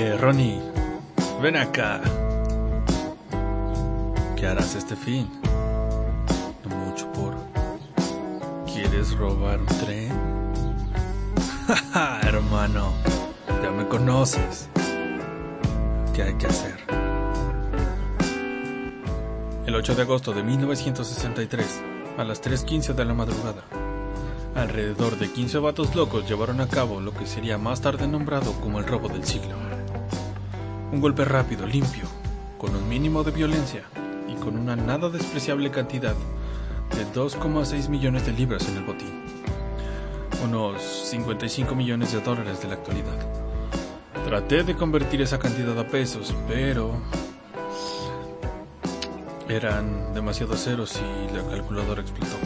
Eh, Ronnie, ven acá. ¿Qué harás este fin? No mucho por. ¿Quieres robar un tren? Jaja, hermano, ya me conoces. ¿Qué hay que hacer? El 8 de agosto de 1963, a las 3.15 de la madrugada, alrededor de 15 vatos locos llevaron a cabo lo que sería más tarde nombrado como el robo del siglo. Un golpe rápido, limpio, con un mínimo de violencia y con una nada despreciable cantidad de 2,6 millones de libras en el botín. Unos 55 millones de dólares de la actualidad. Traté de convertir esa cantidad a pesos, pero eran demasiados ceros y la calculadora explotó.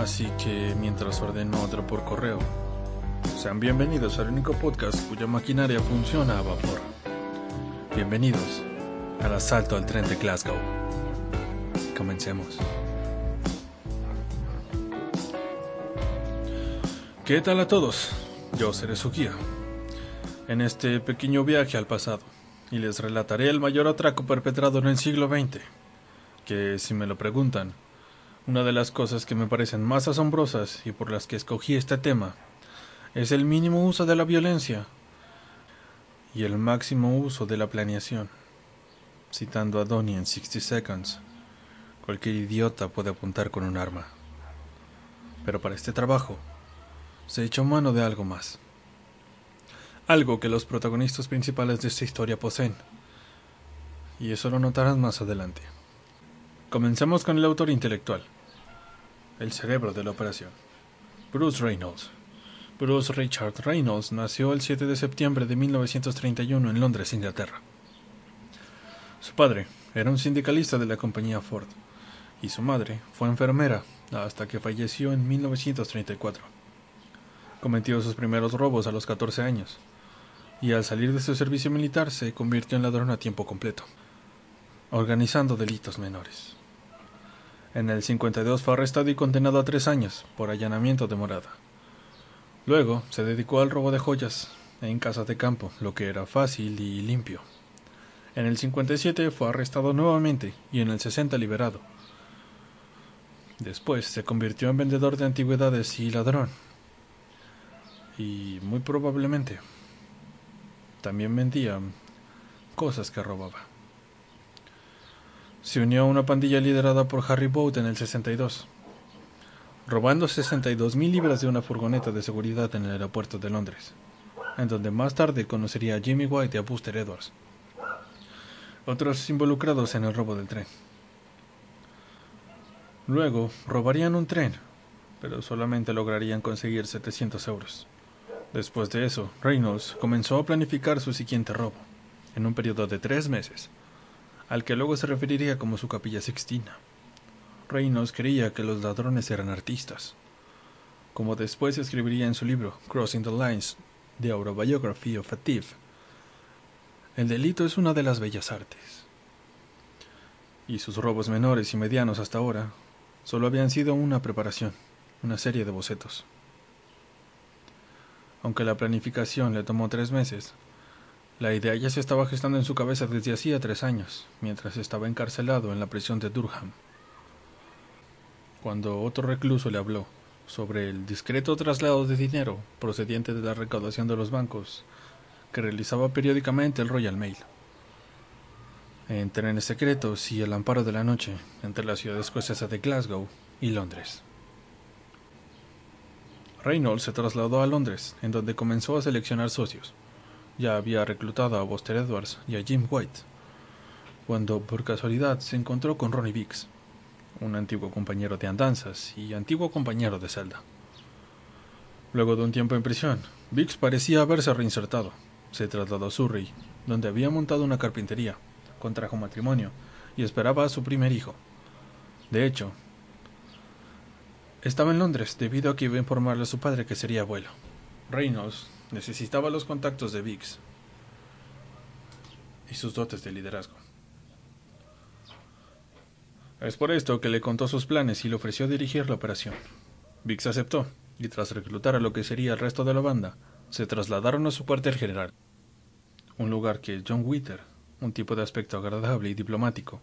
Así que mientras ordeno otro por correo, sean bienvenidos al único podcast cuya maquinaria funciona a vapor. Bienvenidos al asalto al tren de Glasgow. Comencemos. ¿Qué tal a todos? Yo seré su guía en este pequeño viaje al pasado y les relataré el mayor atraco perpetrado en el siglo XX, que si me lo preguntan, una de las cosas que me parecen más asombrosas y por las que escogí este tema es el mínimo uso de la violencia y el máximo uso de la planeación. Citando a Donnie en 60 Seconds, cualquier idiota puede apuntar con un arma. Pero para este trabajo, se echó mano de algo más. Algo que los protagonistas principales de esta historia poseen. Y eso lo notarán más adelante. Comencemos con el autor intelectual, el cerebro de la operación, Bruce Reynolds. Bruce Richard Reynolds nació el 7 de septiembre de 1931 en Londres, Inglaterra. Su padre era un sindicalista de la compañía Ford y su madre fue enfermera hasta que falleció en 1934. Cometió sus primeros robos a los 14 años y al salir de su servicio militar se convirtió en ladrón a tiempo completo, organizando delitos menores. En el 52 fue arrestado y condenado a tres años por allanamiento de morada. Luego se dedicó al robo de joyas en casas de campo, lo que era fácil y limpio. En el 57 fue arrestado nuevamente y en el 60 liberado. Después se convirtió en vendedor de antigüedades y ladrón. Y muy probablemente también vendía cosas que robaba. Se unió a una pandilla liderada por Harry Boat en el 62 robando 62 mil libras de una furgoneta de seguridad en el aeropuerto de Londres, en donde más tarde conocería a Jimmy White y a Buster Edwards, otros involucrados en el robo del tren. Luego robarían un tren, pero solamente lograrían conseguir 700 euros. Después de eso, Reynolds comenzó a planificar su siguiente robo, en un periodo de tres meses, al que luego se referiría como su capilla sixtina. Reynolds creía que los ladrones eran artistas, como después escribiría en su libro Crossing the Lines, The Autobiography of a. El delito es una de las bellas artes. Y sus robos menores y medianos hasta ahora solo habían sido una preparación, una serie de bocetos. Aunque la planificación le tomó tres meses, la idea ya se estaba gestando en su cabeza desde hacía tres años, mientras estaba encarcelado en la prisión de Durham cuando otro recluso le habló sobre el discreto traslado de dinero procediente de la recaudación de los bancos que realizaba periódicamente el Royal Mail. En trenes secretos y el amparo de la noche entre la ciudad escocesa de Glasgow y Londres. Reynolds se trasladó a Londres, en donde comenzó a seleccionar socios. Ya había reclutado a Buster Edwards y a Jim White, cuando por casualidad se encontró con Ronnie Biggs, un antiguo compañero de andanzas y antiguo compañero de celda. Luego de un tiempo en prisión, Biggs parecía haberse reinsertado. Se trasladó a Surrey, donde había montado una carpintería, contrajo matrimonio y esperaba a su primer hijo. De hecho, estaba en Londres debido a que iba a informarle a su padre que sería abuelo. Reynolds necesitaba los contactos de Biggs y sus dotes de liderazgo. Es por esto que le contó sus planes y le ofreció dirigir la operación. Biggs aceptó, y tras reclutar a lo que sería el resto de la banda, se trasladaron a su cuartel general. un lugar que John Witter, un tipo de aspecto agradable y diplomático,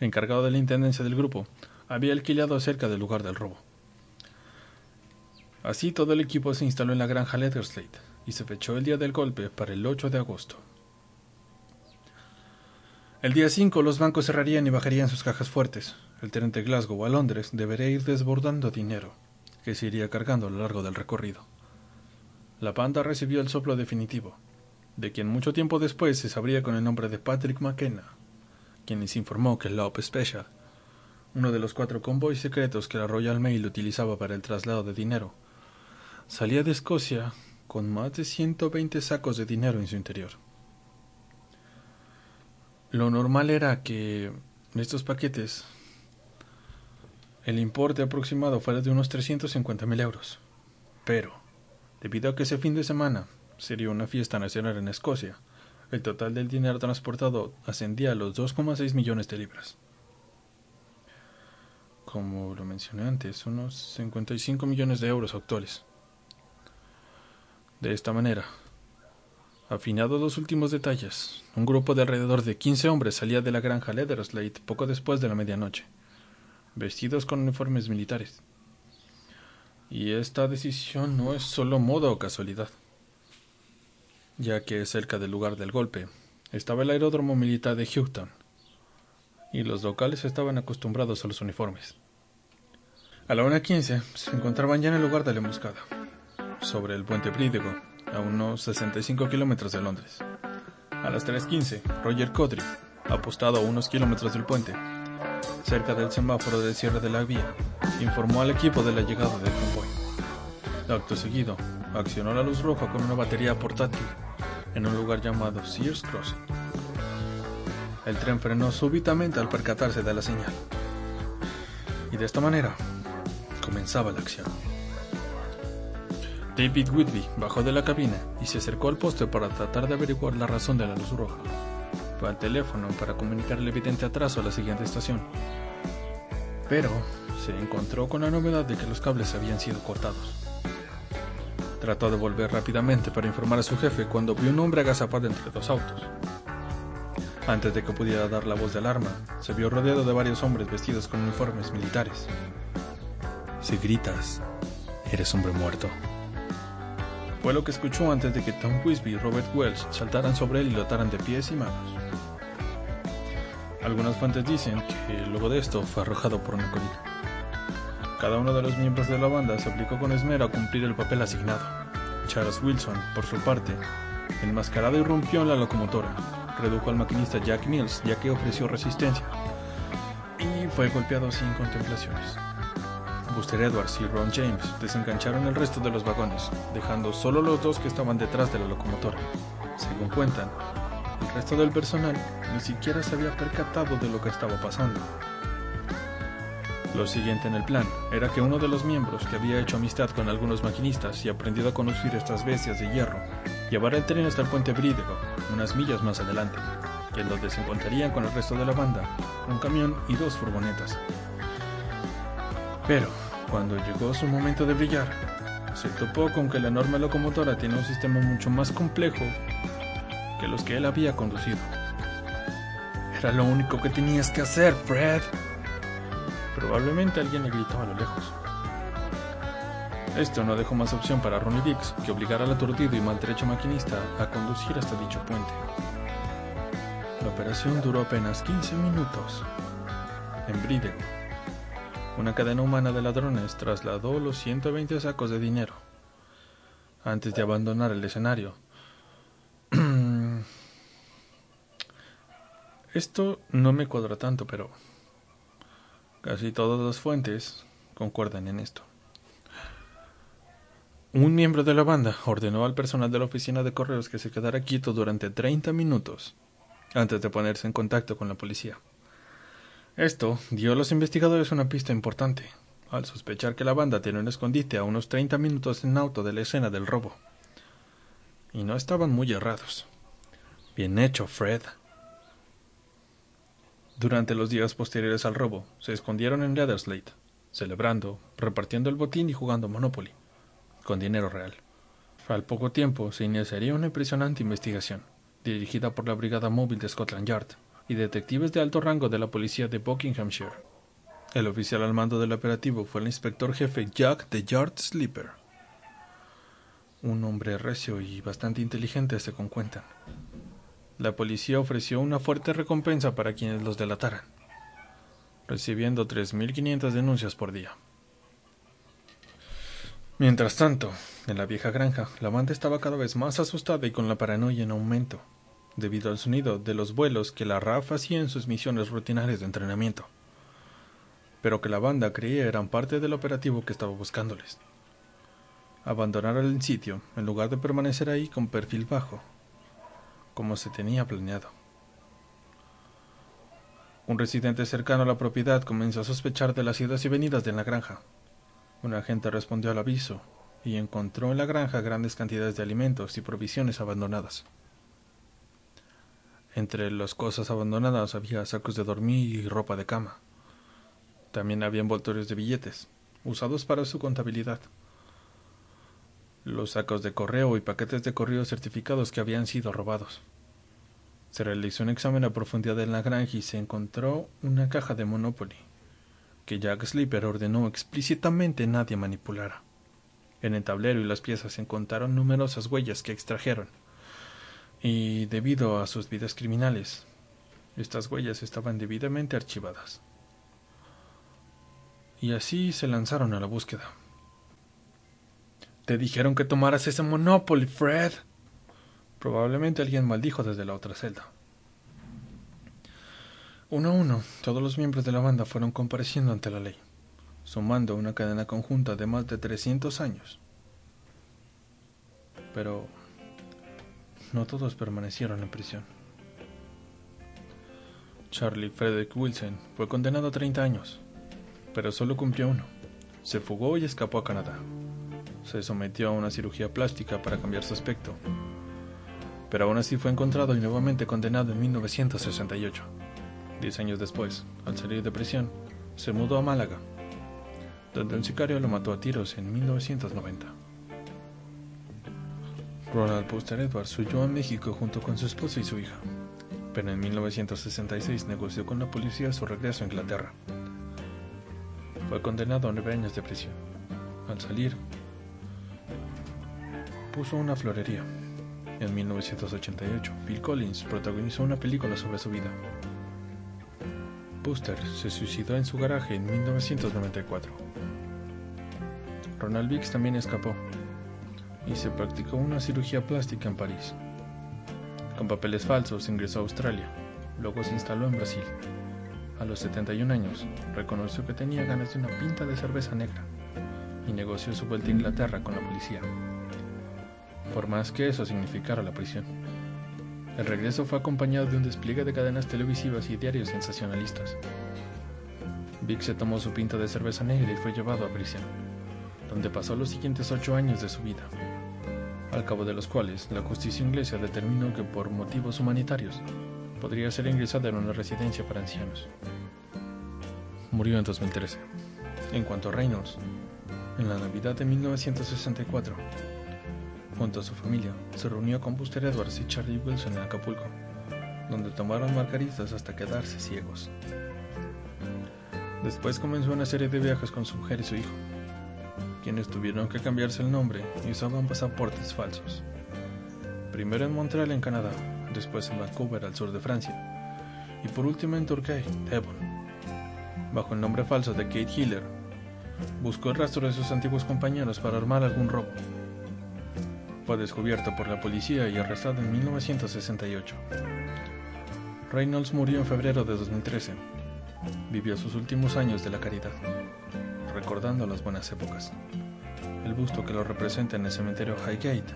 encargado de la intendencia del grupo, había alquilado cerca del lugar del robo. Así todo el equipo se instaló en la granja Letterslate y se fechó el día del golpe para el 8 de agosto. El día 5 los bancos cerrarían y bajarían sus cajas fuertes. El tren de Glasgow a Londres debería ir desbordando dinero, que se iría cargando a lo largo del recorrido. La panda recibió el soplo definitivo, de quien mucho tiempo después se sabría con el nombre de Patrick McKenna, quien les informó que el Lope Special, uno de los cuatro convoys secretos que la Royal Mail utilizaba para el traslado de dinero, salía de Escocia con más de 120 sacos de dinero en su interior. Lo normal era que estos paquetes el importe aproximado fuera de unos 350.000 euros. Pero, debido a que ese fin de semana sería una fiesta nacional en Escocia, el total del dinero transportado ascendía a los 2,6 millones de libras. Como lo mencioné antes, unos 55 millones de euros actuales. De esta manera, Afinados los últimos detalles, un grupo de alrededor de quince hombres salía de la granja Leatherslate poco después de la medianoche, vestidos con uniformes militares. Y esta decisión no es solo moda o casualidad, ya que cerca del lugar del golpe estaba el aeródromo militar de Houghton, y los locales estaban acostumbrados a los uniformes. A la una quince se encontraban ya en el lugar de la emboscada, sobre el puente Brídego, a unos 65 kilómetros de Londres. A las 3.15, Roger Codry, apostado a unos kilómetros del puente, cerca del semáforo de cierre de la vía, informó al equipo de la llegada del convoy. Acto seguido, accionó la luz roja con una batería portátil en un lugar llamado Sears Crossing. El tren frenó súbitamente al percatarse de la señal. Y de esta manera comenzaba la acción. David Whitby bajó de la cabina y se acercó al poste para tratar de averiguar la razón de la luz roja. Fue al teléfono para comunicar el evidente atraso a la siguiente estación. Pero se encontró con la novedad de que los cables habían sido cortados. Trató de volver rápidamente para informar a su jefe cuando vio un hombre agazapado entre dos autos. Antes de que pudiera dar la voz de alarma, se vio rodeado de varios hombres vestidos con uniformes militares. Si gritas, eres hombre muerto. Fue lo que escuchó antes de que Tom Wisby y Robert Wells saltaran sobre él y lo ataran de pies y manos. Algunas fuentes dicen que luego de esto fue arrojado por una colina. Cada uno de los miembros de la banda se aplicó con esmero a cumplir el papel asignado. Charles Wilson, por su parte, enmascarado irrumpió en la locomotora, redujo al maquinista Jack Mills ya que ofreció resistencia y fue golpeado sin contemplaciones. Buster Edwards y Ron James desengancharon el resto de los vagones, dejando solo los dos que estaban detrás de la locomotora. Según cuentan, el resto del personal ni siquiera se había percatado de lo que estaba pasando. Lo siguiente en el plan era que uno de los miembros que había hecho amistad con algunos maquinistas y aprendido a conducir estas bestias de hierro, llevara el tren hasta el puente Brídego, unas millas más adelante, en donde se encontrarían con el resto de la banda, un camión y dos furgonetas. Pero, cuando llegó su momento de brillar, se topó con que la enorme locomotora tiene un sistema mucho más complejo que los que él había conducido. Era lo único que tenías que hacer, Fred. Probablemente alguien le gritó a lo lejos. Esto no dejó más opción para Ronnie Dix que obligar al aturdido y maltrecho maquinista a conducir hasta dicho puente. La operación duró apenas 15 minutos en Bridego una cadena humana de ladrones trasladó los 120 sacos de dinero antes de abandonar el escenario. Esto no me cuadra tanto, pero casi todas las fuentes concuerdan en esto. Un miembro de la banda ordenó al personal de la oficina de correos que se quedara quieto durante 30 minutos antes de ponerse en contacto con la policía. Esto dio a los investigadores una pista importante, al sospechar que la banda tiene un escondite a unos 30 minutos en auto de la escena del robo. Y no estaban muy errados. Bien hecho, Fred. Durante los días posteriores al robo, se escondieron en Leatherslate, celebrando, repartiendo el botín y jugando Monopoly, con dinero real. Al poco tiempo se iniciaría una impresionante investigación, dirigida por la Brigada Móvil de Scotland Yard y detectives de alto rango de la policía de Buckinghamshire. El oficial al mando del operativo fue el inspector jefe Jack de Yard Sleeper, un hombre recio y bastante inteligente según cuentan. La policía ofreció una fuerte recompensa para quienes los delataran, recibiendo 3.500 denuncias por día. Mientras tanto, en la vieja granja, la banda estaba cada vez más asustada y con la paranoia en aumento, debido al sonido de los vuelos que la RAF hacía en sus misiones rutinarias de entrenamiento, pero que la banda creía eran parte del operativo que estaba buscándoles. Abandonar el sitio en lugar de permanecer ahí con perfil bajo, como se tenía planeado. Un residente cercano a la propiedad comenzó a sospechar de las idas y venidas de la granja, un agente respondió al aviso y encontró en la granja grandes cantidades de alimentos y provisiones abandonadas. Entre las cosas abandonadas había sacos de dormir y ropa de cama. También había envoltorios de billetes, usados para su contabilidad. Los sacos de correo y paquetes de correo certificados que habían sido robados. Se realizó un examen a profundidad en la granja y se encontró una caja de Monopoly que Jack Slipper ordenó explícitamente nadie manipulara. En el tablero y las piezas se encontraron numerosas huellas que extrajeron, y debido a sus vidas criminales, estas huellas estaban debidamente archivadas. Y así se lanzaron a la búsqueda. Te dijeron que tomaras ese Monopoly, Fred. Probablemente alguien maldijo desde la otra celda. Uno a uno, todos los miembros de la banda fueron compareciendo ante la ley, sumando una cadena conjunta de más de 300 años. Pero no todos permanecieron en prisión. Charlie Frederick Wilson fue condenado a 30 años, pero solo cumplió uno. Se fugó y escapó a Canadá. Se sometió a una cirugía plástica para cambiar su aspecto, pero aún así fue encontrado y nuevamente condenado en 1968. Diez años después, al salir de prisión, se mudó a Málaga, donde un sicario lo mató a tiros en 1990. Ronald Buster Edwards huyó a México junto con su esposa y su hija, pero en 1966 negoció con la policía su regreso a Inglaterra. Fue condenado a nueve años de prisión. Al salir, puso una florería. En 1988, Bill Collins protagonizó una película sobre su vida. Buster se suicidó en su garaje en 1994. Ronald Biggs también escapó y se practicó una cirugía plástica en París. Con papeles falsos ingresó a Australia, luego se instaló en Brasil. A los 71 años, reconoció que tenía ganas de una pinta de cerveza negra y negoció su vuelta a Inglaterra con la policía, por más que eso significara la prisión. El regreso fue acompañado de un despliegue de cadenas televisivas y diarios sensacionalistas. Vic se tomó su pinta de cerveza negra y fue llevado a prisión, donde pasó los siguientes ocho años de su vida, al cabo de los cuales la justicia inglesa determinó que por motivos humanitarios podría ser ingresado en una residencia para ancianos. Murió en 2013. En cuanto a Reynolds, en la Navidad de 1964, junto a su familia, se reunió con Buster Edwards y Charlie Wilson en Acapulco, donde tomaron margaritas hasta quedarse ciegos. Después comenzó una serie de viajes con su mujer y su hijo, quienes tuvieron que cambiarse el nombre y usaban pasaportes falsos. Primero en Montreal, en Canadá, después en Vancouver, al sur de Francia, y por último en Turquía, Devon. Bajo el nombre falso de Kate Hiller, buscó el rastro de sus antiguos compañeros para armar algún robo. Fue descubierto por la policía y arrestado en 1968. Reynolds murió en febrero de 2013. Vivió sus últimos años de la caridad, recordando las buenas épocas. El busto que lo representa en el cementerio Highgate,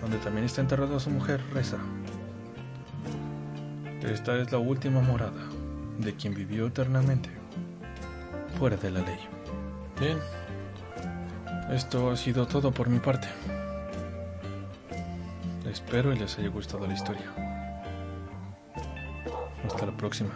donde también está enterrada su mujer, reza. Esta es la última morada de quien vivió eternamente fuera de la ley. Bien, esto ha sido todo por mi parte. Espero y les haya gustado la historia. Hasta la próxima.